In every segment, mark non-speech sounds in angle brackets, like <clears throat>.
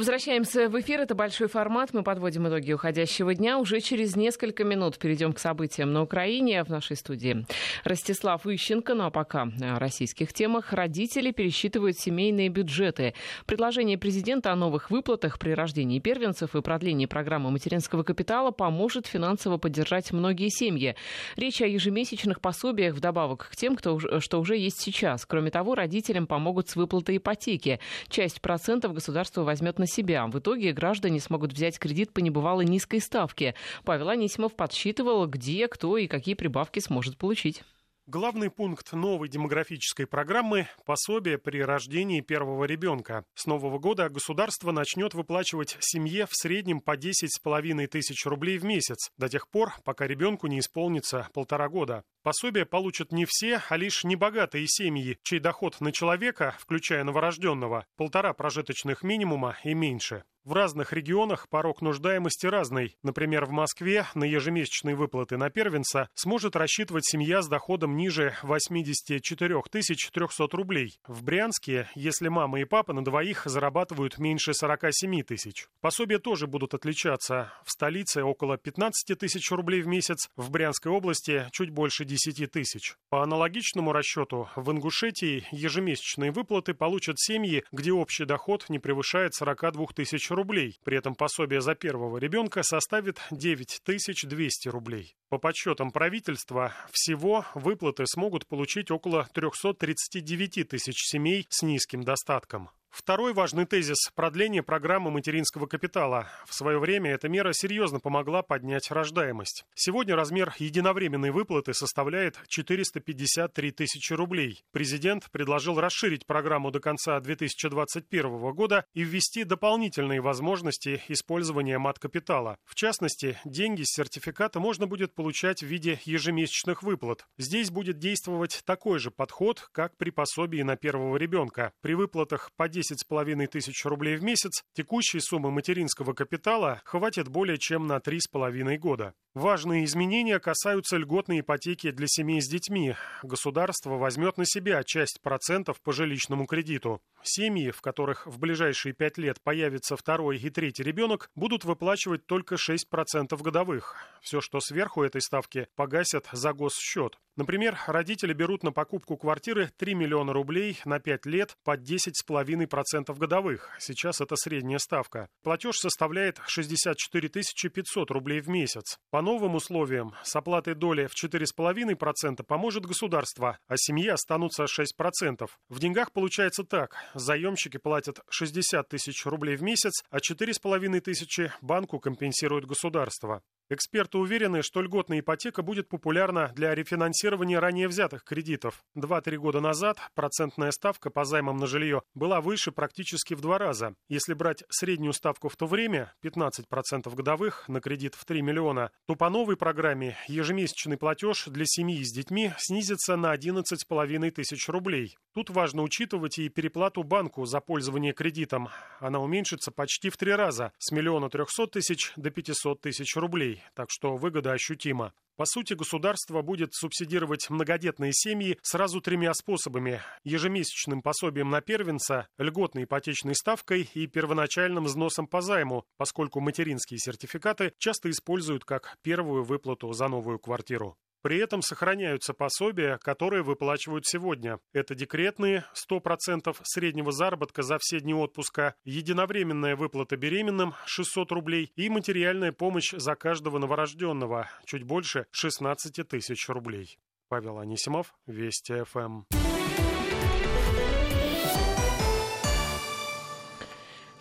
Возвращаемся в эфир. Это большой формат. Мы подводим итоги уходящего дня. Уже через несколько минут перейдем к событиям на Украине. В нашей студии Ростислав Ищенко. Ну а пока о российских темах. Родители пересчитывают семейные бюджеты. Предложение президента о новых выплатах при рождении первенцев и продлении программы материнского капитала поможет финансово поддержать многие семьи. Речь о ежемесячных пособиях вдобавок к тем, кто, что уже есть сейчас. Кроме того, родителям помогут с выплатой ипотеки. Часть процентов государство возьмет на себя. В итоге граждане смогут взять кредит по небывалой низкой ставке. Павел Анисимов подсчитывал, где, кто и какие прибавки сможет получить. Главный пункт новой демографической программы – пособие при рождении первого ребенка. С нового года государство начнет выплачивать семье в среднем по 10,5 тысяч рублей в месяц, до тех пор, пока ребенку не исполнится полтора года. Пособие получат не все, а лишь небогатые семьи, чей доход на человека, включая новорожденного, полтора прожиточных минимума и меньше. В разных регионах порог нуждаемости разный. Например, в Москве на ежемесячные выплаты на первенца сможет рассчитывать семья с доходом ниже 84 300 рублей. В Брянске, если мама и папа на двоих зарабатывают меньше 47 тысяч. Пособия тоже будут отличаться. В столице около 15 тысяч рублей в месяц, в Брянской области чуть больше 10 тысяч. По аналогичному расчету, в Ингушетии ежемесячные выплаты получат семьи, где общий доход не превышает 42 тысяч рублей. При этом пособие за первого ребенка составит 9200 рублей. По подсчетам правительства, всего выплаты смогут получить около 339 тысяч семей с низким достатком. Второй важный тезис – продление программы материнского капитала. В свое время эта мера серьезно помогла поднять рождаемость. Сегодня размер единовременной выплаты составляет 453 тысячи рублей. Президент предложил расширить программу до конца 2021 года и ввести дополнительные возможности использования мат-капитала. В частности, деньги с сертификата можно будет получать в виде ежемесячных выплат. Здесь будет действовать такой же подход, как при пособии на первого ребенка. При выплатах по 10,5 тысяч рублей в месяц, текущей суммы материнского капитала хватит более чем на 3,5 года. Важные изменения касаются льготной ипотеки для семей с детьми. Государство возьмет на себя часть процентов по жилищному кредиту. Семьи, в которых в ближайшие пять лет появится второй и третий ребенок, будут выплачивать только 6% годовых. Все, что сверху этой ставки, погасят за госсчет. Например, родители берут на покупку квартиры 3 миллиона рублей на 5 лет под 10,5% годовых. Сейчас это средняя ставка. Платеж составляет 64 500 рублей в месяц. По новым условиям с оплатой доли в 4,5% поможет государство, а семье останутся 6%. В деньгах получается так. Заемщики платят 60 тысяч рублей в месяц, а 4,5 тысячи банку компенсирует государство. Эксперты уверены, что льготная ипотека будет популярна для рефинансирования ранее взятых кредитов. Два-три года назад процентная ставка по займам на жилье была выше практически в два раза. Если брать среднюю ставку в то время, 15% годовых на кредит в 3 миллиона, то по новой программе ежемесячный платеж для семьи с детьми снизится на 11,5 тысяч рублей. Тут важно учитывать и переплату банку за пользование кредитом. Она уменьшится почти в три раза, с миллиона трехсот тысяч до 500 тысяч рублей так что выгода ощутима. По сути, государство будет субсидировать многодетные семьи сразу тремя способами. Ежемесячным пособием на первенца, льготной ипотечной ставкой и первоначальным взносом по займу, поскольку материнские сертификаты часто используют как первую выплату за новую квартиру. При этом сохраняются пособия, которые выплачивают сегодня. Это декретные 100% среднего заработка за все дни отпуска, единовременная выплата беременным 600 рублей и материальная помощь за каждого новорожденного чуть больше 16 тысяч рублей. Павел Анисимов, Вести ФМ.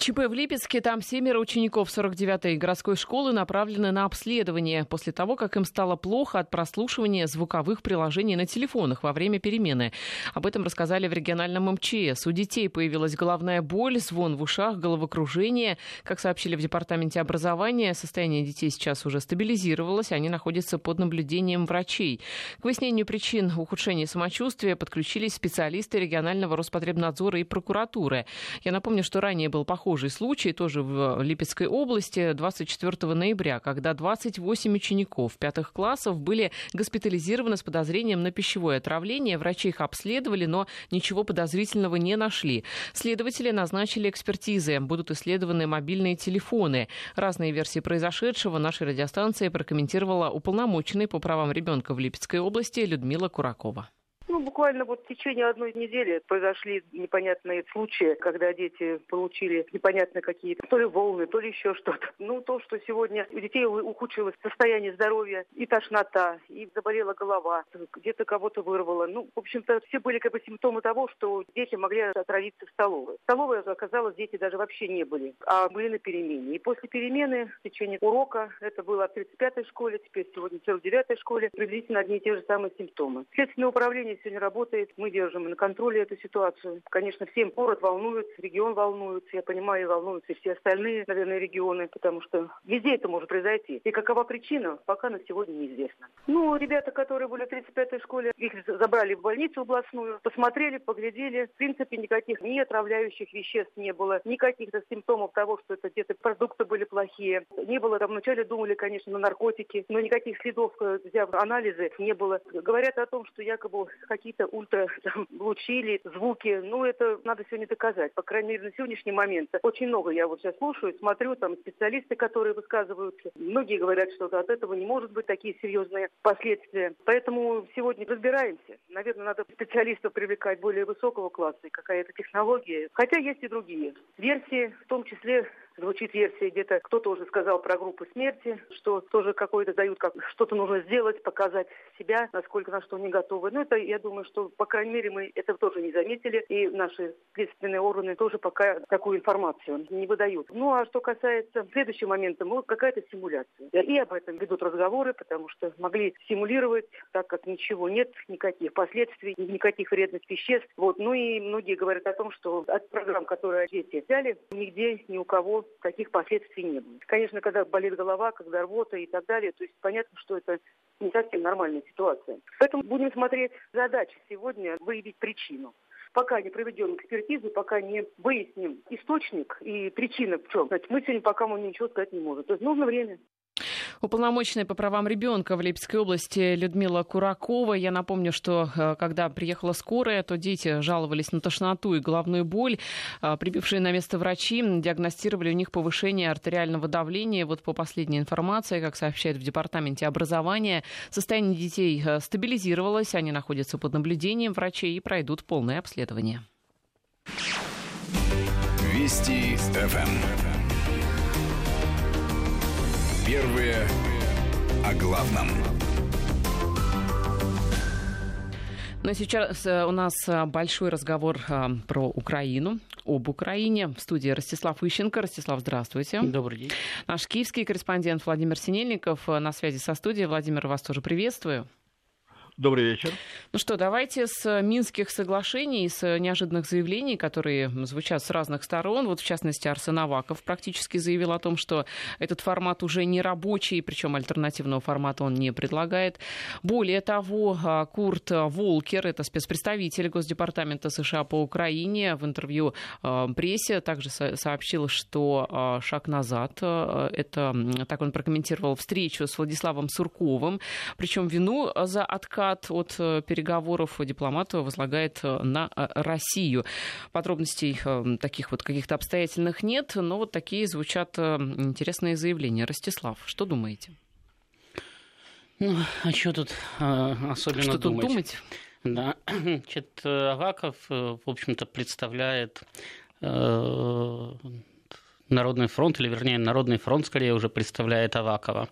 ЧП в Липецке. Там семеро учеников 49-й городской школы направлены на обследование после того, как им стало плохо от прослушивания звуковых приложений на телефонах во время перемены. Об этом рассказали в региональном МЧС. У детей появилась головная боль, звон в ушах, головокружение. Как сообщили в департаменте образования, состояние детей сейчас уже стабилизировалось, они находятся под наблюдением врачей. К выяснению причин ухудшения самочувствия подключились специалисты регионального Роспотребнадзора и прокуратуры. Я напомню, что ранее был похожий похожий случай тоже в Липецкой области 24 ноября, когда 28 учеников пятых классов были госпитализированы с подозрением на пищевое отравление. Врачи их обследовали, но ничего подозрительного не нашли. Следователи назначили экспертизы. Будут исследованы мобильные телефоны. Разные версии произошедшего нашей радиостанции прокомментировала уполномоченный по правам ребенка в Липецкой области Людмила Куракова. Ну, буквально вот в течение одной недели произошли непонятные случаи, когда дети получили непонятные какие-то то ли волны, то ли еще что-то. Ну, то, что сегодня у детей ухудшилось состояние здоровья, и тошнота, и заболела голова, где-то кого-то вырвало. Ну, в общем-то, все были как бы симптомы того, что дети могли отравиться в столовой. В столовой, оказалось, дети даже вообще не были, а были на перемене. И после перемены, в течение урока, это было в 35-й школе, теперь сегодня в 49-й школе, приблизительно одни и те же самые симптомы. Следственное управление сегодня работает. Мы держим на контроле эту ситуацию. Конечно, всем город волнует, регион волнует. Я понимаю, волнуются и все остальные, наверное, регионы, потому что везде это может произойти. И какова причина, пока на сегодня неизвестно. Ну, ребята, которые были в 35-й школе, их забрали в больницу областную, посмотрели, поглядели. В принципе, никаких ни отравляющих веществ не было, никаких симптомов того, что это где-то продукты были плохие. Не было, там вначале думали, конечно, на наркотики, но никаких следов, э, взяв анализы, не было. Говорят о том, что якобы какие-то ультра <laughs> лучи или звуки. Ну, это надо сегодня доказать. По крайней мере, на сегодняшний момент. Очень много я вот сейчас слушаю, смотрю, там специалисты, которые высказываются. Многие говорят, что от этого не может быть такие серьезные последствия. Поэтому сегодня разбираемся. Наверное, надо специалистов привлекать более высокого класса, какая-то технология. Хотя есть и другие версии, в том числе Звучит версия где-то, кто-то уже сказал про группу смерти, что тоже какое-то дают, как что-то нужно сделать, показать себя, насколько на что не готовы. Ну, это, я думаю, что, по крайней мере, мы это тоже не заметили, и наши следственные органы тоже пока такую информацию не выдают. Ну, а что касается следующего момента, ну, какая-то симуляция. И об этом ведут разговоры, потому что могли симулировать, так как ничего нет, никаких последствий, никаких вредных веществ. Вот. Ну и многие говорят о том, что от программ, которые дети взяли, нигде ни у кого таких последствий не было. Конечно, когда болит голова, когда рвота и так далее, то есть понятно, что это не совсем нормальная ситуация. Поэтому будем смотреть задачи сегодня выявить причину пока не проведем экспертизу, пока не выясним источник и причина в чем, значит, мы сегодня пока мы ничего сказать не можем. То есть нужно время. Уполномоченная по правам ребенка в Липецкой области Людмила Куракова. Я напомню, что э, когда приехала скорая, то дети жаловались на тошноту и головную боль. Э, прибывшие на место врачи диагностировали у них повышение артериального давления. Вот по последней информации, как сообщают в Департаменте образования, состояние детей э, стабилизировалось, они находятся под наблюдением врачей и пройдут полное обследование. Вести ФМ. Первые о главном. Но сейчас э, у нас э, большой разговор э, про Украину, об Украине. В студии Ростислав Ищенко. Ростислав, здравствуйте. Добрый день. Наш киевский корреспондент Владимир Синельников на связи со студией. Владимир, вас тоже приветствую. Добрый вечер. Ну что, давайте с Минских соглашений, с неожиданных заявлений, которые звучат с разных сторон. Вот, в частности, Арсен Аваков практически заявил о том, что этот формат уже не рабочий, причем альтернативного формата он не предлагает. Более того, а, Курт Волкер, это спецпредставитель Госдепартамента США по Украине, в интервью а, прессе также сообщил, что а, шаг назад, это, так он прокомментировал встречу с Владиславом Сурковым, причем вину за отказ откат от э, переговоров дипломата возлагает э, на э, Россию. Подробностей таких вот каких-то обстоятельных нет, но вот такие звучат интересные заявления. Ростислав, что думаете? Ну, а что тут э, особенно что думать? тут думать? Да, <clears throat> значит, Аваков, в общем-то, представляет э, Народный фронт, или вернее Народный фронт скорее уже представляет Авакова.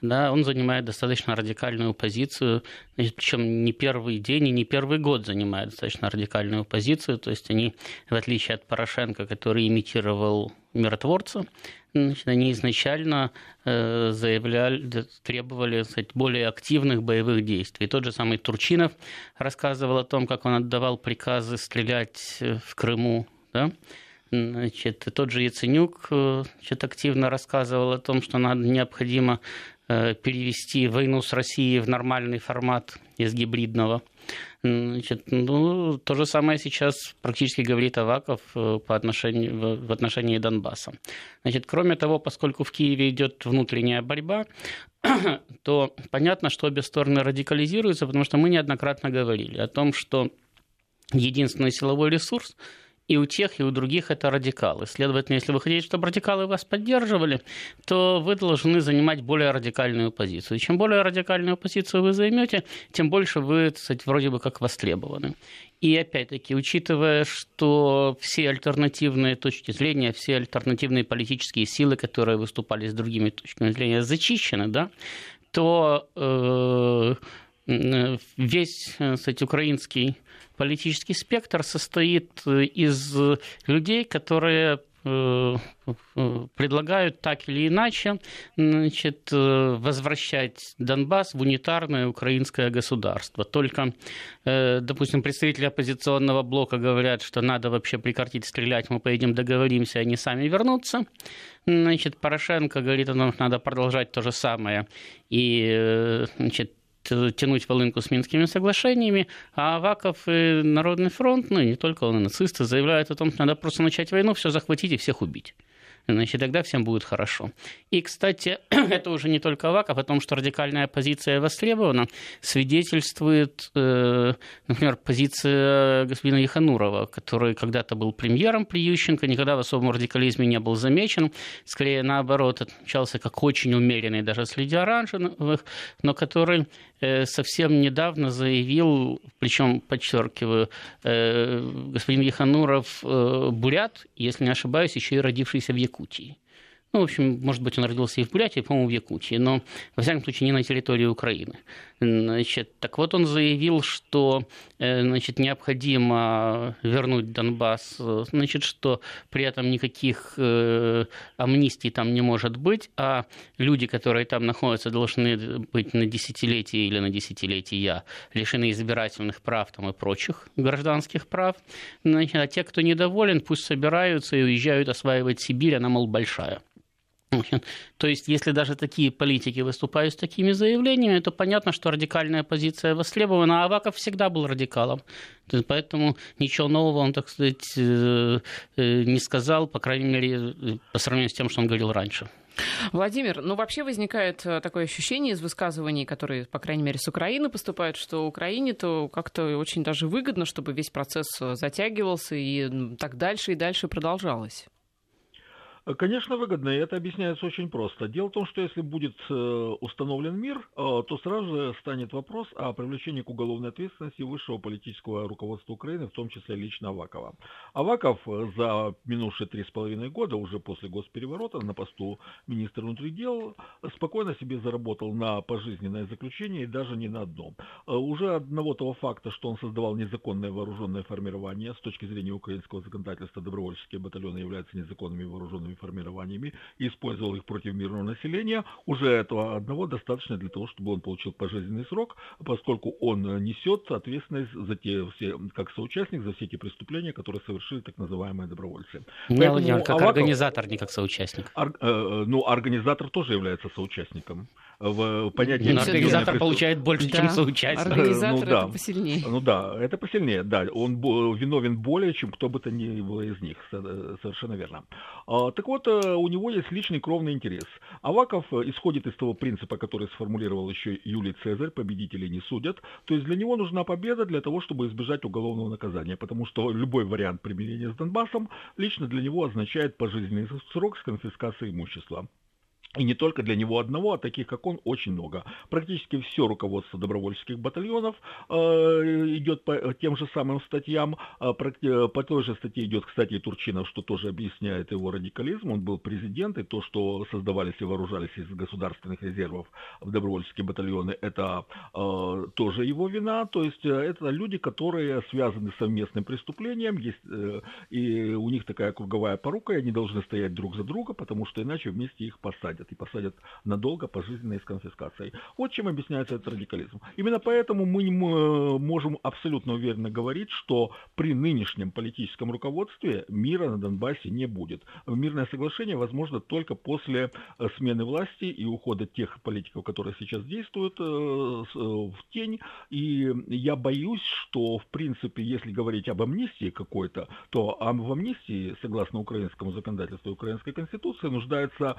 Да, он занимает достаточно радикальную позицию, причем не первый день и не первый год занимает достаточно радикальную позицию. То есть они, в отличие от Порошенко, который имитировал миротворца, значит, они изначально э, заявляли, требовали сказать, более активных боевых действий. Тот же самый Турчинов рассказывал о том, как он отдавал приказы стрелять э, в Крыму. Да? Значит, тот же Яценюк э, значит, активно рассказывал о том, что надо, необходимо перевести войну с Россией в нормальный формат из гибридного. Значит, ну, то же самое сейчас практически говорит Аваков по отношению, в отношении Донбасса. Значит, кроме того, поскольку в Киеве идет внутренняя борьба, <clears throat> то понятно, что обе стороны радикализируются, потому что мы неоднократно говорили о том, что единственный силовой ресурс и у тех, и у других это радикалы. Следовательно, если вы хотите, чтобы радикалы вас поддерживали, то вы должны занимать более радикальную позицию. И чем более радикальную позицию вы займете, тем больше вы, кстати, вроде бы как востребованы. И опять-таки, учитывая, что все альтернативные точки зрения, все альтернативные политические силы, которые выступали с другими точками зрения, зачищены, да, то э, весь, кстати, украинский политический спектр состоит э, из людей, которые э, предлагают так или иначе значит, э, возвращать Донбасс в унитарное украинское государство. Только, допустим, представители оппозиционного блока говорят, что надо вообще прекратить стрелять, мы поедем договоримся, они сами вернутся. Значит, Порошенко говорит, что надо продолжать то же самое. И значит, тянуть волынку с Минскими соглашениями, а Аваков и Народный фронт, ну и не только он, и нацисты, заявляют о том, что надо просто начать войну, все захватить и всех убить значит, тогда всем будет хорошо. И, кстати, <clears throat> это уже не только Аваков, о том, что радикальная позиция востребована, свидетельствует, э, например, позиция господина Яханурова, который когда-то был премьером при Ющенко, никогда в особом радикализме не был замечен, скорее наоборот, отличался как очень умеренный даже среди оранжевых, но который совсем недавно заявил, причем, подчеркиваю, э, господин Яхануров бурят, если не ошибаюсь, еще и родившийся в Якутии. Ну, в общем, может быть, он родился и в Бурятии, по-моему, в Якутии, но, во всяком случае, не на территории Украины. Значит, так вот, он заявил, что э, значит, необходимо вернуть Донбасс, значит, что при этом никаких э, амнистий там не может быть, а люди, которые там находятся, должны быть на десятилетия или на десятилетия лишены избирательных прав там, и прочих гражданских прав. Значит, а те, кто недоволен, пусть собираются и уезжают осваивать Сибирь, она, мол, большая. То есть, если даже такие политики выступают с такими заявлениями, то понятно, что радикальная позиция востребована, а Аваков всегда был радикалом. Поэтому ничего нового он, так сказать, э, э, не сказал, по крайней мере, по сравнению с тем, что он говорил раньше. Владимир, ну вообще возникает э, такое ощущение из высказываний, которые, по крайней мере, с Украины поступают, что Украине-то как-то очень даже выгодно, чтобы весь процесс затягивался и так дальше и дальше продолжалось. Конечно, выгодно, и это объясняется очень просто. Дело в том, что если будет э, установлен мир, э, то сразу же станет вопрос о привлечении к уголовной ответственности высшего политического руководства Украины, в том числе лично Авакова. Аваков э, за минувшие три с половиной года, уже после госпереворота, на посту министра внутренних дел, спокойно себе заработал на пожизненное заключение и даже не на одно. Уже одного того факта, что он создавал незаконное вооруженное формирование, с точки зрения украинского законодательства добровольческие батальоны являются незаконными вооруженными формированиями и использовал их против мирного населения, уже этого одного достаточно для того, чтобы он получил пожизненный срок, поскольку он несет ответственность за те все, как соучастник за все эти преступления, которые совершили так называемые добровольцы. Не, Поэтому Владимир, как Аваков, организатор, не как соучастник. Ор, э, э, ну, организатор тоже является соучастником в понятии... Но организатор преступ... получает больше, да. чем соучастник. Организатор ну, да. это посильнее. Ну да, это посильнее, да. Он виновен более, чем кто бы то ни было из них. Совершенно верно. А, так вот, э, у него есть личный кровный интерес. Аваков исходит из того принципа, который сформулировал еще Юлий Цезарь, победителей не судят. То есть для него нужна победа для того, чтобы избежать уголовного наказания, потому что любой вариант примирения с Донбассом лично для него означает пожизненный срок с конфискацией имущества. И не только для него одного, а таких, как он, очень много. Практически все руководство добровольческих батальонов э, идет по тем же самым статьям. Э, по той же статье идет, кстати, и Турчинов, что тоже объясняет его радикализм. Он был президент, и то, что создавались и вооружались из государственных резервов в добровольческие батальоны, это э, тоже его вина. То есть э, это люди, которые связаны с совместным преступлением, есть, э, и у них такая круговая порука, и они должны стоять друг за друга, потому что иначе вместе их посадят. И посадят надолго, пожизненно и с конфискацией. Вот чем объясняется этот радикализм. Именно поэтому мы э, можем абсолютно уверенно говорить, что при нынешнем политическом руководстве мира на Донбассе не будет. Мирное соглашение возможно только после э, смены власти и ухода тех политиков, которые сейчас действуют, э, в тень. И я боюсь, что, в принципе, если говорить об амнистии какой-то, то в амнистии, согласно украинскому законодательству и украинской конституции, нуждаются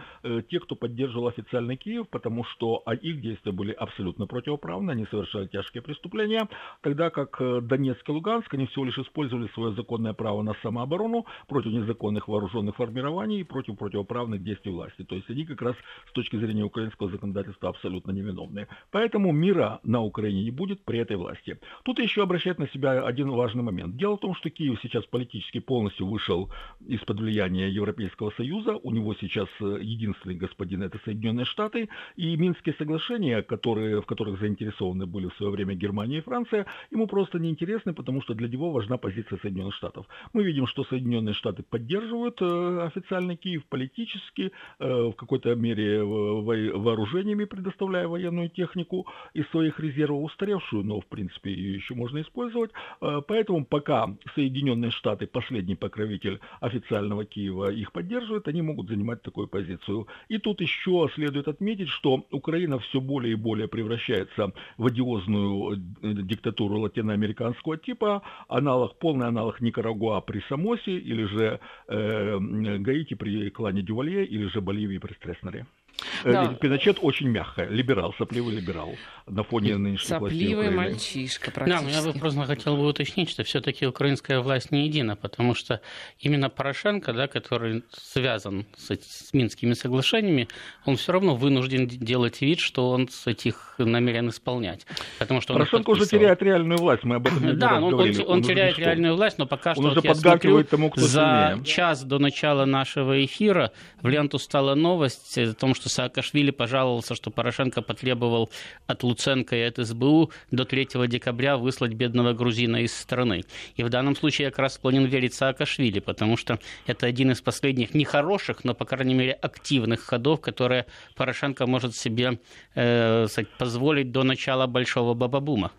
те, кто поддерживал официальный Киев, потому что а, их действия были абсолютно противоправны, они совершали тяжкие преступления, тогда как э, Донецк и Луганск, они всего лишь использовали свое законное право на самооборону против незаконных вооруженных формирований и против противоправных действий власти. То есть они как раз с точки зрения украинского законодательства абсолютно невиновные. Поэтому мира на Украине не будет при этой власти. Тут еще обращать на себя один важный момент. Дело в том, что Киев сейчас политически полностью вышел из-под влияния Европейского Союза. У него сейчас э, единственный господин это Соединенные Штаты. И Минские соглашения, которые, в которых заинтересованы были в свое время Германия и Франция, ему просто не интересны, потому что для него важна позиция Соединенных Штатов. Мы видим, что Соединенные Штаты поддерживают э, официальный Киев политически, э, в какой-то мере вооружениями, предоставляя военную технику из своих резервов, устаревшую, но в принципе ее еще можно использовать. Э, поэтому пока Соединенные Штаты, последний покровитель официального Киева, их поддерживает, они могут занимать такую позицию. И тут еще следует отметить, что Украина все более и более превращается в одиозную э, диктатуру латиноамериканского типа, аналог, полный аналог Никарагуа при Самосе, или же э, Гаити при клане Дювалье, или же Боливии при Стресснере. Э, да. Пиночет очень мягкая, либерал, сопливый либерал на фоне нынешней Сопливый мальчишка практически. Да, я бы просто хотел бы уточнить, что все таки украинская власть не едина, потому что именно Порошенко, да, который связан с, с Минскими соглашениями, он все равно вынужден делать вид, что он с этих намерен исполнять. Потому что Порошенко уже теряет реальную власть, мы об этом не Да, он, говорили. он, он теряет реальную власть, но пока он что уже вот подгакивает смотрю, тому, кто за сильнее. час до начала нашего эфира в ленту стала новость о том, что Саакашвили пожаловался, что Порошенко потребовал от Луценко и от СБУ до 3 декабря выслать бедного грузина из страны. И в данном случае я как раз склонен верить Саакашвили, потому что это один из последних нехороших, но, по крайней мере, активных ходов, которые Порошенко может себе э, позволить до начала большого бабабума.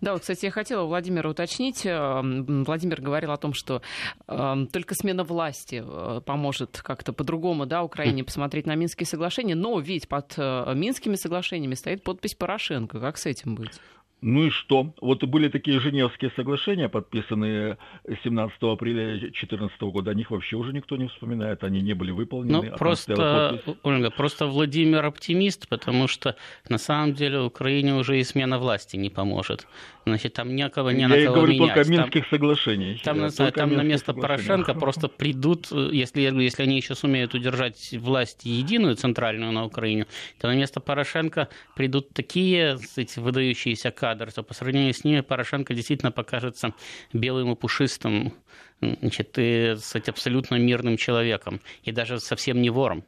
Да, вот, кстати, я хотела Владимира уточнить. Э, Владимир говорил о том, что э, только смена власти э, поможет как-то по-другому да, Украине посмотреть на Минские соглашения, но ведь под Минскими соглашениями стоит подпись Порошенко. Как с этим быть? Ну и что? Вот были такие Женевские соглашения, подписанные 17 апреля 2014 года. О них вообще уже никто не вспоминает, они не были выполнены. Ну, просто, Ольга, просто Владимир оптимист, потому что на самом деле Украине уже и смена власти не поможет. Значит, там некого не Я на кого говорю менять. только о Минских соглашениях. Там, на, там на место Порошенко <laughs> просто придут, если, если они еще сумеют удержать власть единую, центральную на Украине, то на место Порошенко придут такие эти, выдающиеся кадры, то по сравнению с ними Порошенко действительно покажется белым и пушистым, значит, и, кстати, абсолютно мирным человеком, и даже совсем не вором.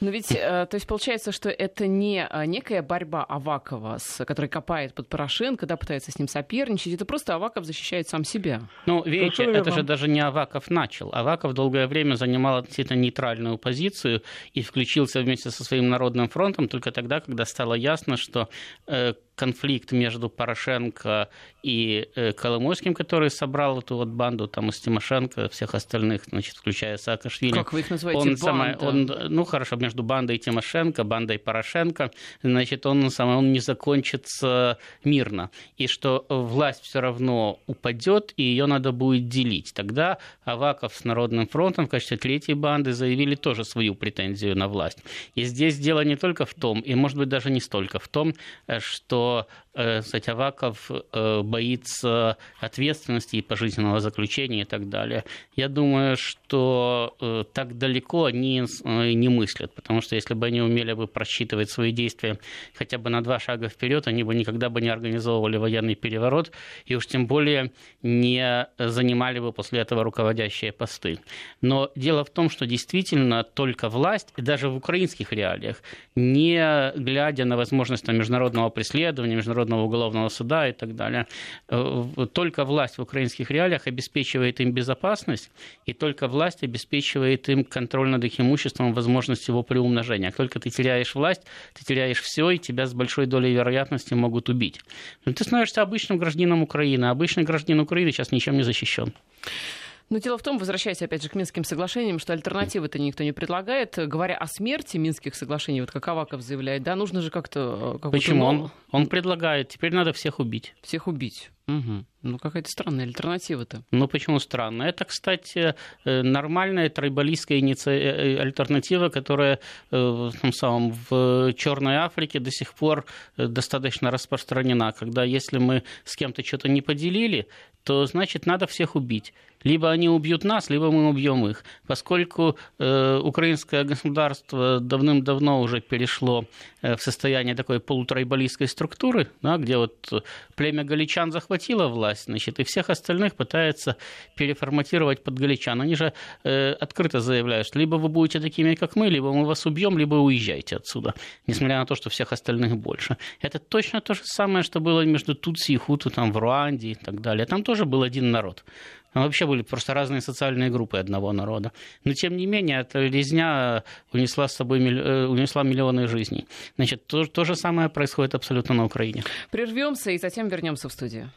Но ведь, э, то есть получается, что это не э, некая борьба Авакова, с, который копает под Порошенко, да, пытается с ним соперничать, это просто Аваков защищает сам себя. Ну, видите, это, это же даже не Аваков начал. Аваков долгое время занимал относительно нейтральную позицию и включился вместе со своим Народным фронтом только тогда, когда стало ясно, что э, конфликт между Порошенко и э, Коломойским, который собрал эту вот банду там из Тимошенко, всех остальных, значит, включая Саакашвили. Как вы их называете? Он, самое, он, ну хорошо, между бандой Тимошенко, бандой Порошенко, значит, он, самое, он не закончится мирно. И что власть все равно упадет, и ее надо будет делить. Тогда Аваков с Народным фронтом в качестве третьей банды заявили тоже свою претензию на власть. И здесь дело не только в том, и может быть даже не столько в том, э, что что э, Сатяваков э, боится ответственности и пожизненного заключения и так далее. Я думаю, что э, так далеко они не мыслят, потому что если бы они умели бы просчитывать свои действия хотя бы на два шага вперед, они бы никогда бы не организовывали военный переворот и уж тем более не занимали бы после этого руководящие посты. Но дело в том, что действительно только власть, даже в украинских реалиях, не глядя на возможность международного преследования, международного Международного уголовного суда и так далее. Э, только власть в украинских реалиях обеспечивает им безопасность, и только власть обеспечивает им контроль над их имуществом, возможность его приумножения. Как только ты теряешь власть, ты теряешь все, и тебя с большой долей вероятности могут убить. Но ты становишься обычным гражданином Украины. Обычный гражданин Украины сейчас ничем не защищен. Но дело в том, возвращаясь опять же к Минским соглашениям, что альтернативы-то никто не предлагает. Говоря о смерти Минских соглашений, вот как Аваков заявляет, да, нужно же как-то... Как Почему? Он, он предлагает, теперь надо всех убить. Всех убить. Угу. Ну, какая-то странная альтернатива-то. Ну, почему странная? Это, кстати, э, нормальная трайбалистская иници... Э, э, альтернатива, которая в, том самом, в Черной Африке до сих пор достаточно распространена. Когда если мы с кем-то что-то не поделили, то значит надо всех убить. Либо они убьют нас, либо мы убьем их. Поскольку э, украинское государство давным-давно уже перешло в состояние такой полутрайбалистской структуры, да, где вот племя галичан захватило власть, значит, и всех остальных пытается переформатировать под галичан. Они же э, открыто заявляют, что либо вы будете такими, как мы, либо мы вас убьем, либо уезжайте отсюда, несмотря на то, что всех остальных больше. Это точно то же самое, что было между Тутси и Хуту там, в Руанде и так далее. Там тоже был один народ. Там вообще были просто разные социальные группы одного народа. Но, тем не менее, эта резня унесла с собой э, унесла миллионы жизней. Значит, то, то же самое происходит абсолютно на Украине. Прервемся и затем вернемся в студию.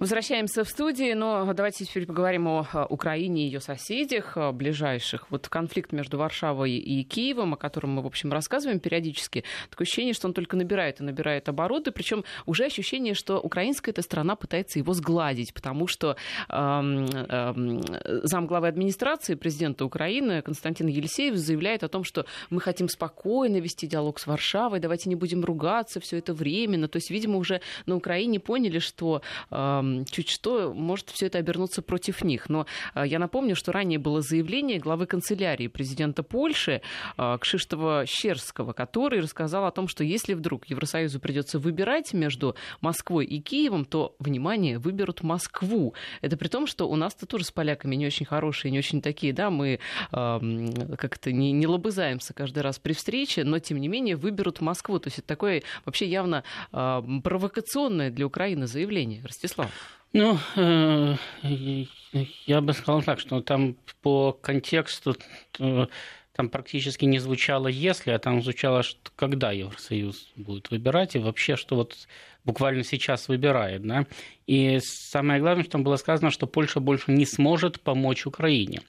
Возвращаемся в студию, но давайте теперь поговорим о Украине и ее соседях ближайших. Вот конфликт между Варшавой и Киевом, о котором мы, в общем, рассказываем периодически, такое ощущение, что он только набирает и набирает обороты, причем уже ощущение, что украинская эта страна пытается его сгладить, потому что эм, эм, замглавы администрации президента Украины Константин Елисеев заявляет о том, что мы хотим спокойно вести диалог с Варшавой, давайте не будем ругаться, все это временно. То есть, видимо, уже на Украине поняли, что эм, чуть что, может все это обернуться против них. Но а, я напомню, что ранее было заявление главы канцелярии президента Польши а, Кшиштова Щерского, который рассказал о том, что если вдруг Евросоюзу придется выбирать между Москвой и Киевом, то, внимание, выберут Москву. Это при том, что у нас-то тоже с поляками не очень хорошие, не очень такие, да, мы э, как-то не, не лобызаемся каждый раз при встрече, но, тем не менее, выберут Москву. То есть это такое вообще явно провокационное для Украины заявление. Ростислав. Ну, э, я бы сказал так, что там по контексту э, там практически не звучало «если», а там звучало, что когда Евросоюз будет выбирать, и вообще, что вот буквально сейчас выбирает. Да? И самое главное, что там было сказано, что Польша больше не сможет помочь Украине.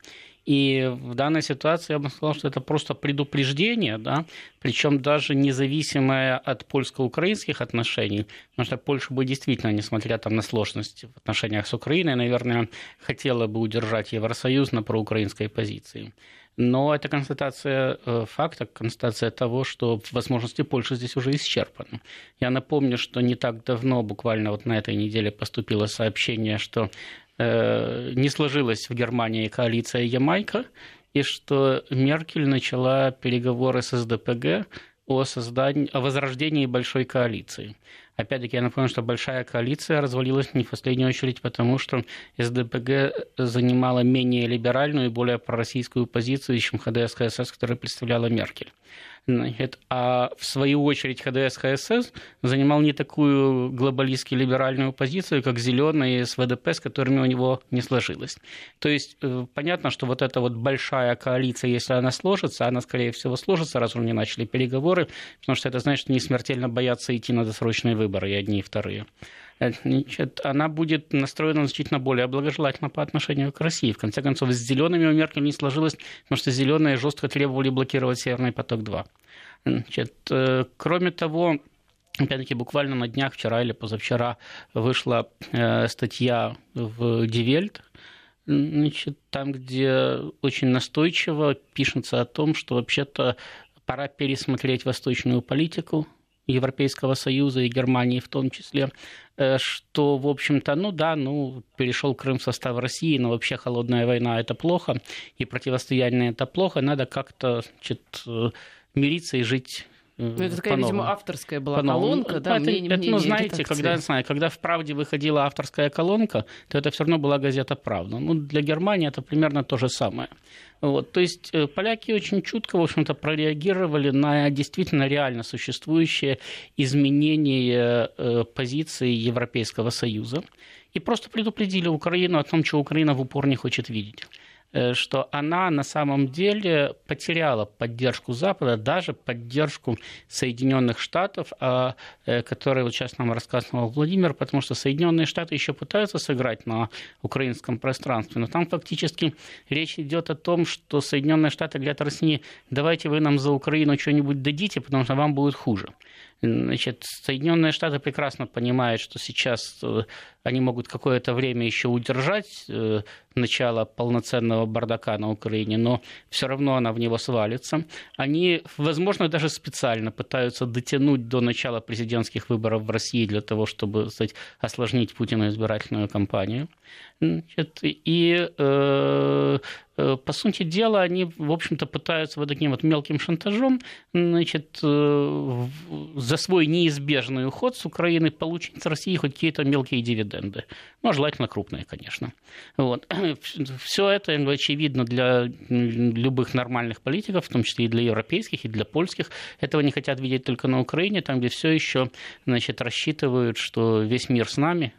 И в данной ситуации я бы сказал, что это просто предупреждение, да, причем даже независимое от польско-украинских отношений, потому что Польша бы действительно, несмотря там на сложности в отношениях с Украиной, наверное, хотела бы удержать Евросоюз на проукраинской позиции. Но это констатация э, факта, констатация того, что возможности Польши здесь уже исчерпаны. Я напомню, что не так давно, буквально вот на этой неделе, поступило сообщение, что не сложилась в Германии коалиция Ямайка, и что Меркель начала переговоры с СДПГ о, создании, о возрождении большой коалиции. Опять-таки, я напомню, что большая коалиция развалилась не в последнюю очередь потому, что СДПГ занимала менее либеральную и более пророссийскую позицию, чем ХДС ХСС, которую представляла Меркель. Значит, а в свою очередь ХДС ХСС занимал не такую глобалистски либеральную позицию, как зеленые с ВДП, с которыми у него не сложилось. То есть э, понятно, что вот эта вот большая коалиция, если она сложится, она, скорее всего, сложится, раз уже не начали переговоры, потому что это значит, что не смертельно боятся идти на досрочные выборы, и одни, и вторые. Э, значит, она будет настроена значительно более благожелательно по отношению к России. В конце концов, с зелеными у Меркель не сложилось, потому что зеленые жестко требовали блокировать Северный поток-2. Значит, э, кроме того, Опять-таки, буквально на днях, вчера или позавчера, вышла э, статья в Дивельт, значит, там, где очень настойчиво пишется о том, что вообще-то пора пересмотреть восточную политику Европейского Союза и Германии в том числе, э, что, в общем-то, ну да, ну, перешел Крым в состав России, но вообще холодная война – это плохо, и противостояние – это плохо, надо как-то значит, э, мириться и жить ну, это такая, видимо, авторская была колонка, да, это, мнение, это, ну, знаете, когда, знаю, когда в «Правде» выходила авторская колонка, то это все равно была газета «Правда». Ну, для Германии это примерно то же самое. Вот, то есть э, поляки очень чутко, в общем-то, прореагировали на действительно реально существующее изменение э, позиции Европейского Союза и просто предупредили Украину о том, что Украина в упор не хочет видеть. Э, что она на самом деле потеряла поддержку Запада, даже поддержку Соединенных Штатов, о э, которой вот сейчас нам рассказывал Владимир, потому что Соединенные Штаты еще пытаются сыграть на украинском пространстве, но там фактически речь идет о том, что Соединенные Штаты говорят России, давайте вы нам за Украину что-нибудь дадите, потому что вам будет хуже. Значит, Соединенные Штаты прекрасно понимают, что сейчас э, они могут какое-то время еще удержать э, начало полноценного бардака на Украине, но все равно она в него свалится. Они, возможно, даже специально пытаются дотянуть до начала президентских выборов в России для того, чтобы сказать, осложнить Путину избирательную кампанию. Значит, и, э, по сути дела, они, в общем-то, пытаются вот таким вот мелким шантажом значит, э, за свой неизбежный уход с Украины получить с России хоть какие-то мелкие дивиденды. Ну, а желательно крупные, конечно. Вот. <clears throat> Все это, очевидно, для любых нормальных политиков, в том числе и для европейских, и для польских. Этого не хотят видеть только на Украине, там, где все еще значит, рассчитывают, что весь мир с нами,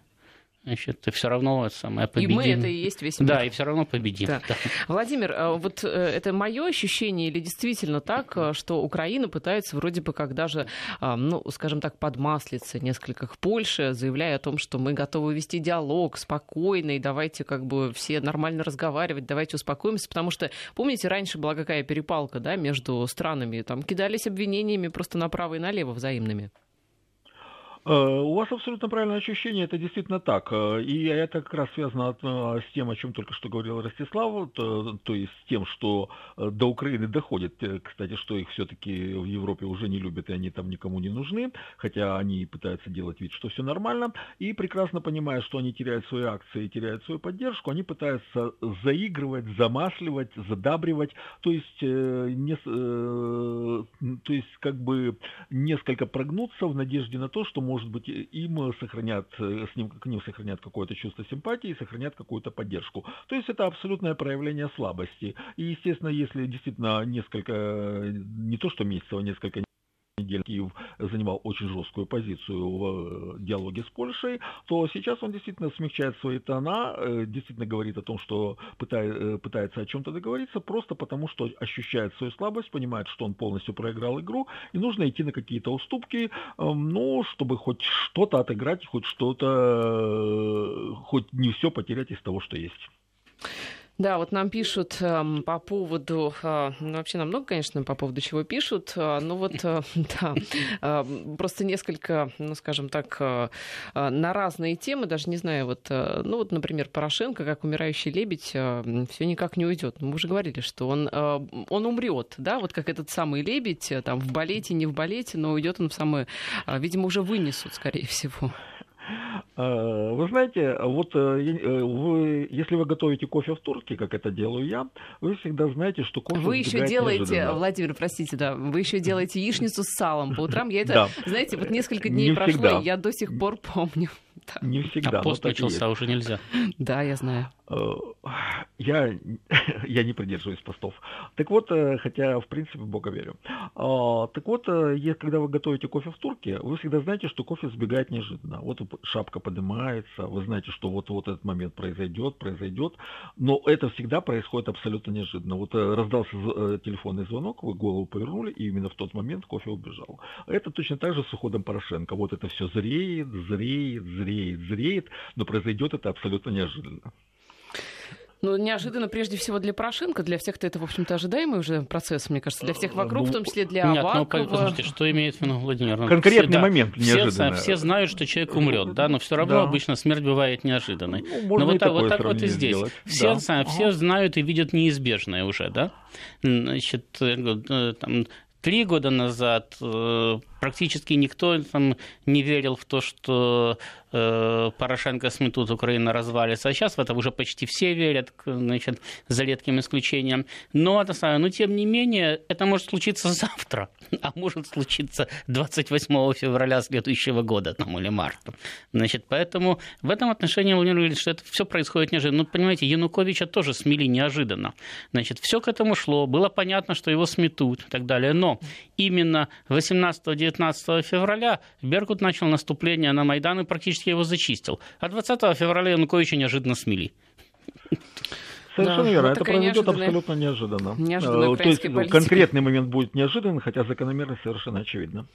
значит, ты все равно самое победим. И мы это и есть весь мир. Да, и все равно победим. Да. Да. Владимир, а вот э, это мое ощущение или действительно так, э, что Украина пытается вроде бы как даже, а, ну, скажем так, подмаслиться несколько к Польше, заявляя о том, что мы готовы вести диалог спокойный, давайте как бы все нормально разговаривать, давайте успокоимся, потому что, помните, раньше была какая перепалка, да, между странами, там кидались обвинениями просто направо и налево взаимными. Э, у вас абсолютно правильное ощущение, это действительно так. Э, и это как раз связано э, с тем, о чем только что говорил Ростислав, то, то есть с тем, что до Украины доходит, кстати, что их все-таки в Европе уже не любят, и они там никому не нужны, хотя они пытаются делать вид, что все нормально, и прекрасно понимая, что они теряют свои акции, теряют свою поддержку, они пытаются заигрывать, замасливать, задабривать, то есть, не, то есть как бы несколько прогнуться в надежде на то, что может быть, им сохранят, э, с ним, к ним сохранят какое-то чувство симпатии, сохранят какую-то поддержку. То есть это абсолютное проявление слабости. И, естественно, если действительно несколько, не то что месяцев, а несколько недель Киев занимал очень жесткую позицию в э, диалоге с Польшей, то сейчас он действительно смягчает свои тона, э, действительно говорит о том, что э, пытается о чем-то договориться, просто потому что ощущает свою слабость, понимает, что он полностью проиграл игру, и нужно идти на какие-то уступки, ну, чтобы хоть что-то отыграть, хоть что-то, хоть не все потерять из того, что есть. Да, вот нам пишут э, по поводу, э, ну, вообще нам много, конечно, по поводу чего пишут, э, но вот, э, <laughs> да, э, просто несколько, ну, скажем так, э, на разные темы, даже не знаю, вот, э, ну, вот, например, Порошенко, как умирающий лебедь, э, все никак не уйдет. Мы уже говорили, что он, э, он умрет, да, вот как этот самый лебедь, э, там, в балете, не в балете, но уйдет он в самое, э, видимо, уже вынесут, скорее всего. Э, вы знаете, вот э, э, вы, если вы готовите кофе в турке, как это делаю я, вы всегда знаете, что кофе Вы еще делаете, неожиданно. Владимир, простите, да, вы еще делаете яичницу с салом по утрам. Я это, да. знаете, вот несколько дней Не прошло, всегда. и я до сих пор помню. <laughs> Да. Не всегда. А пост начался, уже нельзя. <laughs> Да, я знаю. Э, я, <laughs> я не придерживаюсь постов. Так вот, э, хотя, в принципе, в Бога верю. А, так вот, э, когда вы готовите кофе в турке, вы всегда знаете, что кофе сбегает неожиданно. Вот шапка поднимается, вы знаете, что вот, вот этот момент произойдет, произойдет. Но это всегда происходит абсолютно неожиданно. Вот раздался телефонный звонок, вы голову повернули, и именно в тот момент кофе убежал. Это точно так же с уходом Порошенко. Вот это все зреет, зреет, зреет, зреет, но произойдет это абсолютно неожиданно. Ну, неожиданно, прежде всего, для Порошенко, для всех-то это, в общем-то, ожидаемый уже процесс, мне кажется, для всех вокруг, ну, в том числе для Нет, Авакова. ну, послушайте, что имеет в виду Владимир? Ну, Конкретный все, момент да, неожиданно. Все, все знают, что человек умрет, да, но все равно да. обычно смерть бывает неожиданной. Ну, но вот, так, вот так вот и здесь. Сделать. Все, да. все знают и видят неизбежное уже, да? Значит, э, там, три года назад э, практически никто там не верил в то, что э, Порошенко сметут, Украина развалится. А сейчас в это уже почти все верят, значит, за редким исключением. Но, это самое, но тем не менее, это может случиться завтра, <laughs> а может случиться 28 февраля следующего года там, или марта. Значит, поэтому в этом отношении Владимир говорит, что это все происходит неожиданно. Ну, понимаете, Януковича тоже смели неожиданно. Значит, все к этому шло, было понятно, что его сметут и так далее. Но именно 18-19 февраля Беркут начал наступление на Майдан и практически его зачистил. А 20 февраля Януковича неожиданно смели. Совершенно да, верно. Это произойдет абсолютно неожиданно. Неожиданно То есть политика. конкретный момент будет неожиданный, хотя закономерность совершенно очевидна.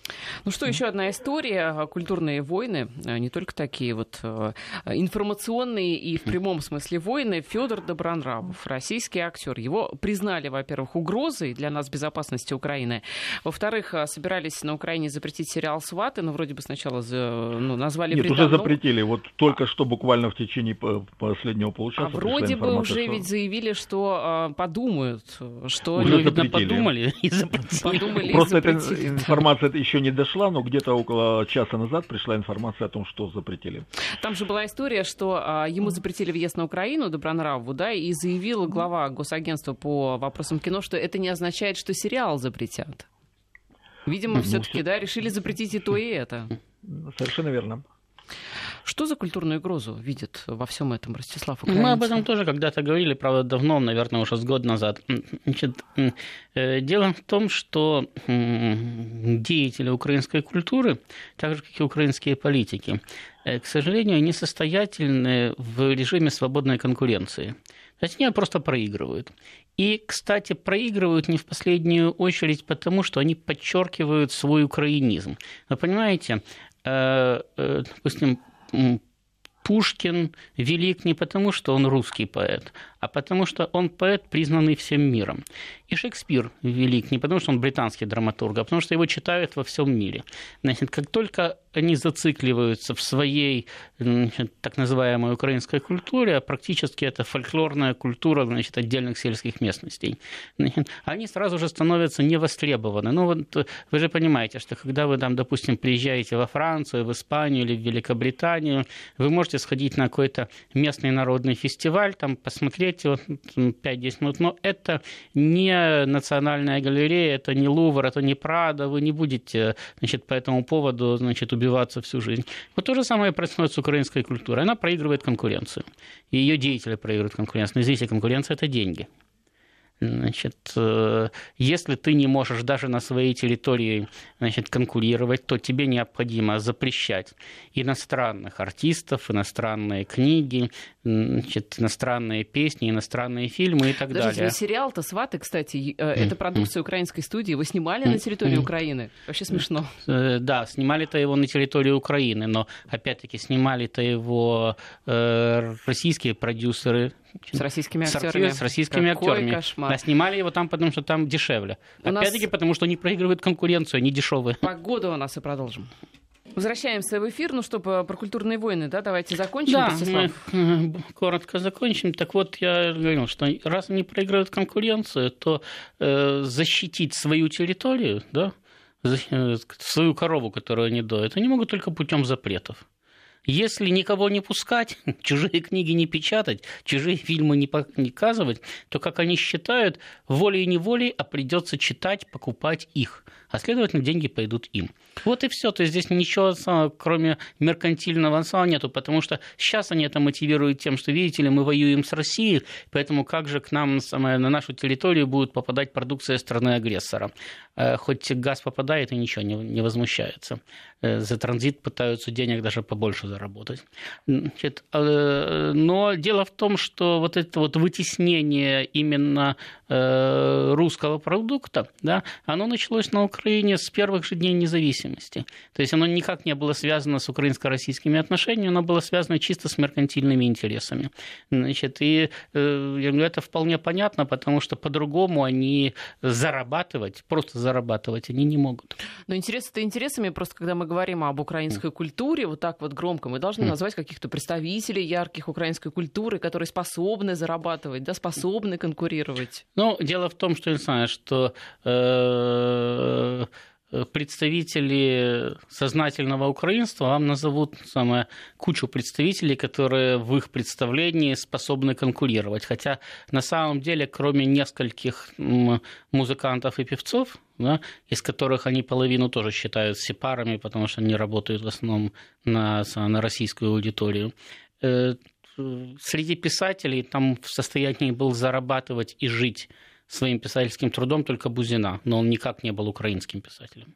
Ну что, еще одна история. Культурные войны, а, не только такие вот а, информационные и в прямом смысле войны. Федор Добронравов, российский актер. Его признали, во-первых, угрозой для нас безопасности Украины. Во-вторых, а, собирались на Украине запретить сериал «Сваты», но вроде бы сначала ну, назвали Нет, уже запретили. Вот только что буквально в течение последнего получаса А вроде бы уже ведь заявили, что э, подумают, что Уже видно, <laughs> подумали и запретили. Подумали Просто эта информация еще не дошла, но где-то около часа назад пришла информация о том, что запретили. Там же была история, что э, ему запретили въезд на Украину, Добронравову, да, и заявил глава госагентства по вопросам кино, что это не означает, что сериал запретят. Видимо, ну, все-таки, да, решили запретить и то, и это. Совершенно верно. Что за культурную угрозу видит во всем этом Ростислав Украинцев? Мы об этом тоже когда-то говорили, правда, давно, наверное, уже с год назад. Значит, э, дело в том, что деятели украинской культуры, так же, как и украинские политики, э, к сожалению, несостоятельны в режиме свободной конкуренции. То есть они просто проигрывают. И, кстати, проигрывают не в последнюю очередь потому, что они подчеркивают свой украинизм. Вы понимаете, э, допустим, Пушкин велик не потому, что он русский поэт, а потому что он поэт, признанный всем миром. И Шекспир велик не потому, что он британский драматург, а потому что его читают во всем мире. Значит, как только они зацикливаются в своей значит, так называемой украинской культуре, а практически это фольклорная культура значит, отдельных сельских местностей, значит, они сразу же становятся невостребованы. Ну вот вы же понимаете, что когда вы там, допустим, приезжаете во Францию, в Испанию или в Великобританию, вы можете сходить на какой-то местный народный фестиваль, там посмотреть посмотреть вот, 5-10 минут, но это не Национальная галерея, это не Лувр, это не Прада, вы не будете значит, по этому поводу значит, убиваться всю жизнь. Вот то же самое происходит с украинской культурой. Она проигрывает конкуренцию. И ее деятели проигрывают конкуренцию. Но извините, конкуренция – это деньги. Значит, э, если ты не можешь даже на своей территории значит, конкурировать, то тебе необходимо запрещать иностранных артистов, иностранные книги, значит, иностранные песни, иностранные фильмы и так Подождите, далее. сериал-то «Сваты», кстати, э, это продукция украинской студии. Вы снимали на территории Украины? Вообще смешно. Э, да, снимали-то его на территории Украины, но, опять-таки, снимали-то его российские продюсеры, с российскими актерами. С российскими Какой актерами. Кошмар. А снимали его там, потому что там дешевле. У Опять-таки, нас... потому что они проигрывают конкуренцию, они дешевые. Погода у нас и продолжим. Возвращаемся в эфир, ну, чтобы про культурные войны, да, давайте закончим, Да, мы э, коротко закончим. Так вот, я говорил, что раз они проигрывают конкуренцию, то э, защитить свою территорию, да, э, свою корову, которую они доят, они могут только путем запретов. Если никого не пускать, <laughs> чужие книги не печатать, чужие фильмы не показывать, то, как они считают, волей-неволей, а придется читать, покупать их – а следовательно, деньги пойдут им. Вот и все. То есть здесь ничего, кроме меркантильного ансала, нету, потому что сейчас они это мотивируют тем, что, видите ли, мы воюем с Россией, поэтому как же к нам на нашу территорию будет попадать продукция страны-агрессора? Э, хоть газ попадает, и ничего не, не возмущается. Э, за транзит пытаются денег даже побольше заработать. Значит, э, но дело в том, что вот это вот вытеснение именно русского продукта, да, оно началось на Украине Украине с первых же дней независимости. То есть оно никак не было связано с украинско-российскими отношениями, оно было связано чисто с меркантильными интересами. Значит, и э, это вполне понятно, потому что по-другому они зарабатывать, просто зарабатывать они не могут. Но интерес это интересами, просто когда мы говорим об украинской культуре, вот так вот громко, мы должны назвать каких-то представителей ярких украинской культуры, которые способны зарабатывать, да, способны конкурировать. Ну, дело в том, что, я знаю, что Э, представители сознательного украинства вам назовут самое, кучу представителей, которые в их представлении способны конкурировать. Хотя на самом деле, кроме нескольких музыкантов и певцов, да, из которых они половину тоже считают сепарами, потому что они работают в основном на, на российскую аудиторию, э, среди писателей там в состоянии был зарабатывать и жить своим писательским трудом только Бузина, но он никак не был украинским писателем.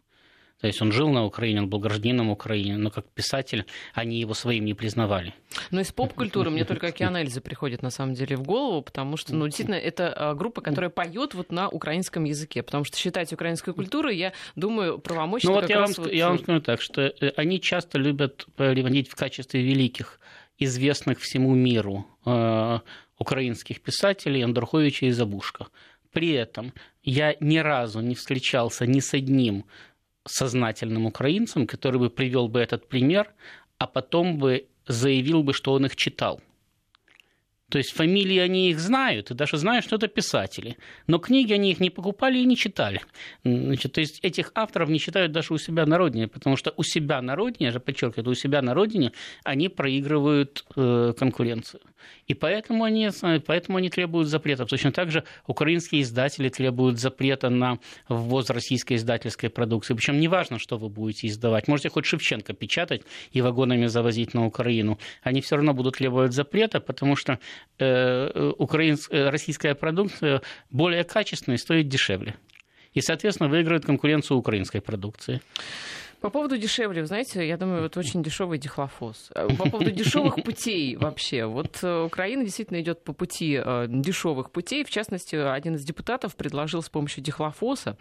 То есть он жил на Украине, он был гражданином Украины, но как писатель они его своим не признавали. Но из поп-культуры мне только <laughs> океан Эльзы приходит на самом деле в голову, потому что, ну, действительно, это а, группа, которая поет вот на украинском языке, потому что считать украинской культурой, я думаю, правомочно Ну вот я вам, вот... я вам скажу так, что э, они часто любят приводить в качестве великих, известных всему миру э, украинских писателей Андруховича и Забушка. При этом я ни разу не встречался ни с одним сознательным украинцем, который бы привел бы этот пример, а потом бы заявил бы, что он их читал. То есть фамилии они их знают, и даже знают, что это писатели. Но книги они их не покупали и не читали. Значит, то есть этих авторов не читают даже у себя на родине, потому что у себя на родине, я же подчеркиваю, у себя на родине они проигрывают э, конкуренцию. И поэтому они, поэтому они требуют запретов. Точно так же украинские издатели требуют запрета на ввоз российской издательской продукции. Причем неважно, что вы будете издавать. Можете хоть Шевченко печатать и вагонами завозить на Украину. Они все равно будут требовать запрета, потому что э, украинская, э, российская продукция более качественная и стоит дешевле. И, соответственно, выигрывает конкуренцию украинской продукции. По поводу дешевле, вы знаете, я думаю, это очень дешевый дихлофос. Э, по поводу дешевых путей вообще. Вот э, Украина действительно идет по пути э, дешевых путей. В частности, один из депутатов предложил с помощью дихлофоса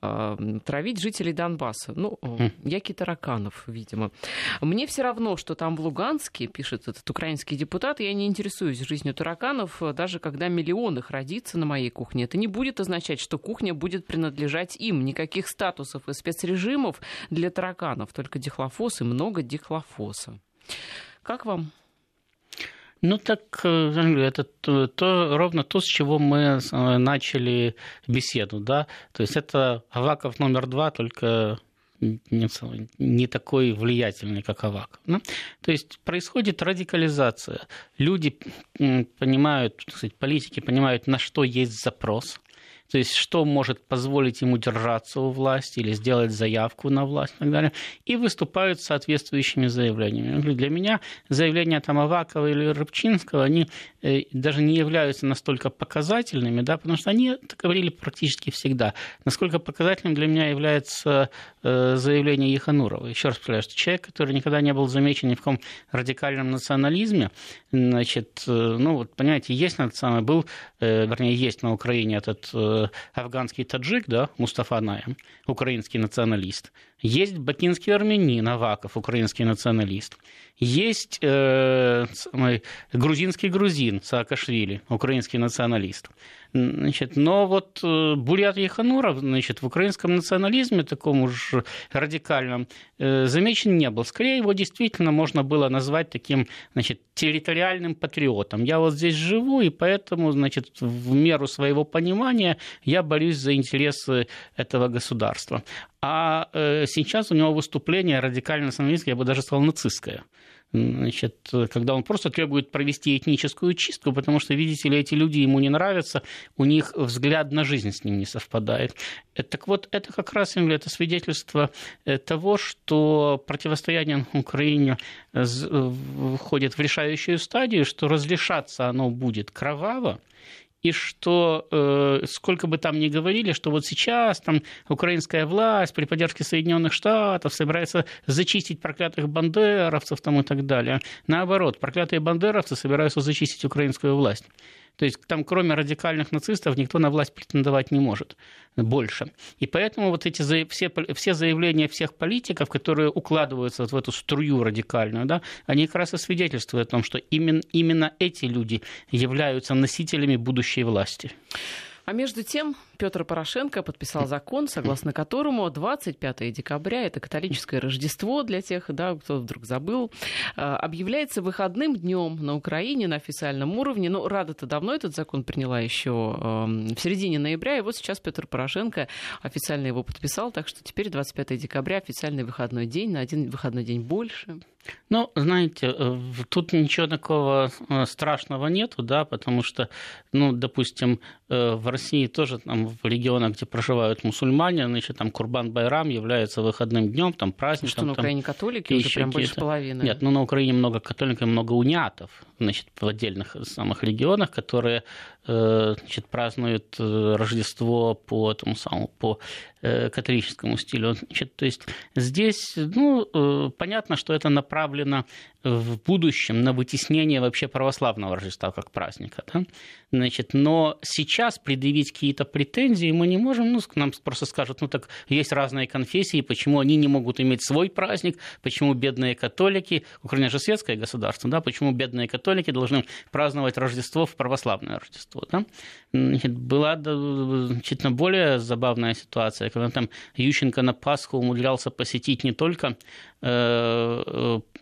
травить жителей Донбасса. Ну, хм. яки тараканов, видимо. Мне все равно, что там в Луганске, пишет этот украинский депутат, я не интересуюсь жизнью тараканов, даже когда миллион их родится на моей кухне. Это не будет означать, что кухня будет принадлежать им. Никаких статусов и спецрежимов для для тараканов, только дихлофос и много дихлофоса. Как вам? Ну так, э, это то, то, ровно то, с чего мы э, начали беседу, да. То есть это Аваков номер два, только не, такой влиятельный, как Аваков. Да? То есть происходит радикализация. Люди понимают, сказать, политики понимают, на что есть запрос, то есть что может позволить ему держаться у власти или сделать заявку на власть и так далее, и выступают соответствующими заявлениями. Для меня заявления там Авакова или Рыбчинского, они э, даже не являются настолько показательными, да, потому что они это говорили практически всегда. Насколько показательным для меня является заявление Еханурова. Еще раз повторяю, что человек, который никогда не был замечен ни в каком радикальном национализме, значит, э, ну вот, понимаете, есть, самое, был, вернее, есть на Украине этот афганский таджик, да, Мустафа Наем, украинский националист. Есть бакинский армянин Аваков, украинский националист. Есть э, грузинский грузин Саакашвили, украинский националист. Значит, но вот э, Бурят Ехануров значит, в украинском национализме, таком уж радикальном, э, замечен не был. Скорее, его действительно можно было назвать таким значит, территориальным патриотом. Я вот здесь живу, и поэтому значит, в меру своего понимания я борюсь за интересы этого государства. А э, сейчас у него выступление радикально националистское, я бы даже сказал, нацистское значит, когда он просто требует провести этническую чистку, потому что, видите ли, эти люди ему не нравятся, у них взгляд на жизнь с ним не совпадает. Э, так вот, это как раз это свидетельство э, того, что противостояние Украине входит в решающую стадию, что разрешаться оно будет кроваво, и что э, сколько бы там ни говорили, что вот сейчас там украинская власть при поддержке Соединенных Штатов собирается зачистить проклятых бандеровцев там и так далее. Наоборот, проклятые бандеровцы собираются зачистить украинскую власть. То есть там кроме радикальных нацистов никто на власть претендовать не может больше. И поэтому вот эти все, все заявления всех политиков, которые укладываются вот в эту струю радикальную, да, они как раз и свидетельствуют о том, что именно, именно эти люди являются носителями будущей власти. А между тем Петр Порошенко подписал закон, согласно которому 25 декабря, это католическое Рождество для тех, да, кто вдруг забыл, э, объявляется выходным днем на Украине на официальном уровне. Ну, Рада-то давно этот закон приняла еще в середине ноября, и вот сейчас Петр Порошенко официально его подписал, так что теперь 25 декабря официальный выходной день, на один выходной день больше. Ну, знаете, э, тут ничего такого э, страшного нету, да, потому что, ну, допустим, в России тоже там в регионах, где проживают мусульмане, значит, там Курбан-Байрам является выходным днем, там праздником. Что на Украине там, католики уже прям больше половины? Нет, ну на Украине много католиков и много унятов, значит, в отдельных самых регионах, которые э, значит, празднуют э, Рождество по тому самому, по э, католическому стилю. Значит, то есть здесь, ну, понятно, что это направлено в будущем на вытеснение вообще православного Рождества как праздника. Да? Значит, но сейчас предъявить какие-то претензии мы не можем. Ну, нам просто скажут, ну так есть разные конфессии, почему они не могут иметь свой праздник, почему бедные католики, Украина же светское государство, да, почему бедные католики должны праздновать Рождество в православное Рождество. Да? Значит, была значительно более забавная ситуация, когда там Ющенко на Пасху умудрялся посетить не только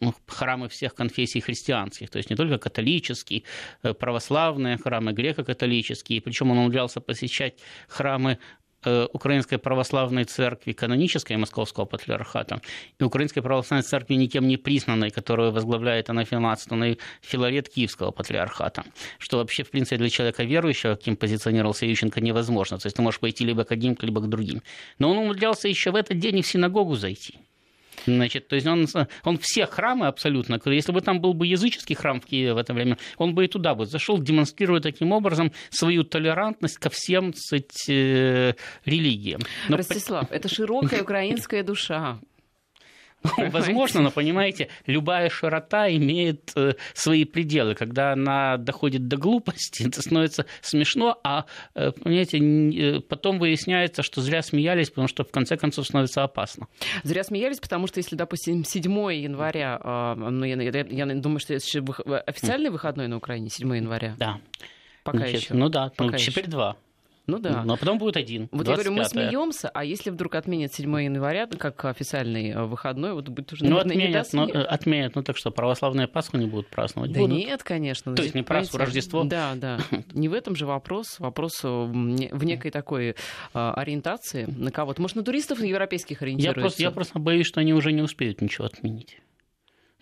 э, храмы всех конфессий христианских, то есть не только католические, э, православные храмы, греко-католические, причем он умудрялся посещать храмы э, Украинской православной церкви, канонической Московского патриархата, и Украинской православной церкви никем не признанной, которую возглавляет анафематственный Филарет Киевского патриархата, что вообще, в принципе, для человека верующего, каким позиционировался Ющенко, невозможно. То есть ты можешь пойти либо к одним, либо к другим. Но он умудрялся еще в этот день и в синагогу зайти. Значит, то есть он, он все храмы абсолютно, если бы там был бы языческий храм в Киеве в это время, он бы и туда бы зашел, демонстрируя таким образом свою толерантность ко всем кстати, э, религиям. Но... Ростислав, это широкая <laughs> украинская душа. <laughs> Возможно, но понимаете, любая широта имеет э, свои пределы. Когда она доходит до глупости, <laughs> это становится смешно, а э, понимаете, э, потом выясняется, что зря смеялись, потому что в конце концов становится опасно. Зря смеялись, потому что если, допустим, 7 января, а, ну, я, я, я думаю, что это официальный выходной на Украине, 7 января. Да. Пока Значит, еще. Ну да, Пока ну, теперь еще. два. Ну да. Но потом будет один. Вот 25-е. я говорю, мы смеемся, а если вдруг отменят 7 января как официальный э, выходной, вот будет уже, ну, отменят, ну, отменят, ну так что, православные Пасху не будут праздновать? Да будут. нет, конечно. То есть не Пасху, Рождество? Да, да. Не в этом же вопрос. Вопрос в некой такой а, ориентации на кого-то. Может, на туристов европейских ориентируются? Я просто, я просто боюсь, что они уже не успеют ничего отменить.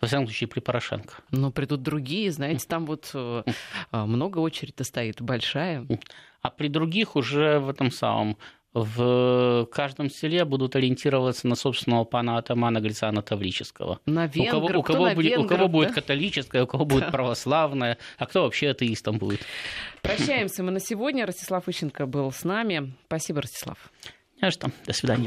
Во всяком случае, при Порошенко. Но придут другие, знаете, там вот э, а, много очередь стоит, большая. А при других уже в этом самом в каждом селе будут ориентироваться на собственного пана атамана Грицана Таврического. На венгров, у кого, у кого, будет, венгров, у кого да? будет католическое, у кого будет православное, а кто вообще атеистом будет. Прощаемся мы на сегодня. Ростислав Ищенко был с нами. Спасибо, Ростислав. Не что. До свидания.